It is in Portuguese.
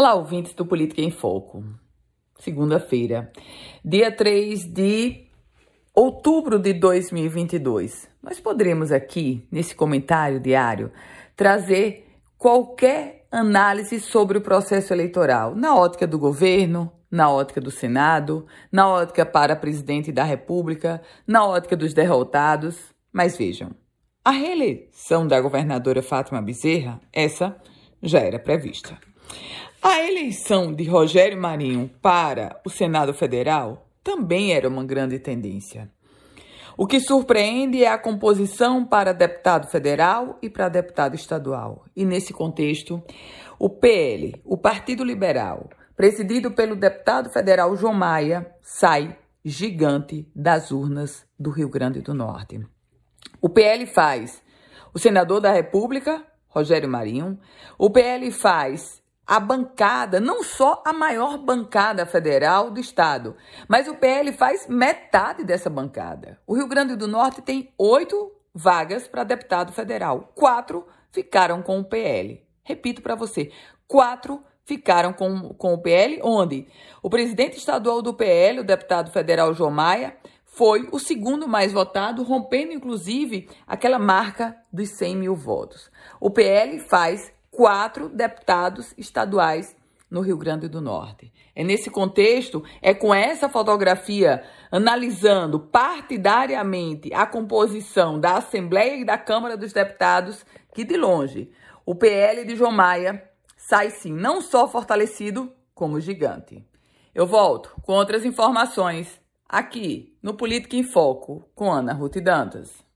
Olá, ouvintes do Política em Foco. Segunda-feira, dia 3 de outubro de 2022. Nós poderemos aqui, nesse comentário diário, trazer qualquer análise sobre o processo eleitoral, na ótica do governo, na ótica do Senado, na ótica para presidente da República, na ótica dos derrotados. Mas vejam, a reeleição da governadora Fátima Bezerra, essa já era prevista. A eleição de Rogério Marinho para o Senado Federal também era uma grande tendência. O que surpreende é a composição para deputado federal e para deputado estadual. E nesse contexto, o PL, o Partido Liberal, presidido pelo deputado federal João Maia, sai gigante das urnas do Rio Grande do Norte. O PL faz o senador da República, Rogério Marinho, o PL faz a bancada, não só a maior bancada federal do estado, mas o PL faz metade dessa bancada. O Rio Grande do Norte tem oito vagas para deputado federal, quatro ficaram com o PL. Repito para você, quatro ficaram com, com o PL, onde o presidente estadual do PL, o deputado federal João Maia, foi o segundo mais votado, rompendo inclusive aquela marca dos 100 mil votos. O PL faz quatro deputados estaduais no Rio Grande do Norte. É nesse contexto, é com essa fotografia, analisando partidariamente a composição da Assembleia e da Câmara dos Deputados, que de longe o PL de João Maia sai sim, não só fortalecido, como gigante. Eu volto com outras informações aqui no Política em Foco com Ana Ruth Dantas.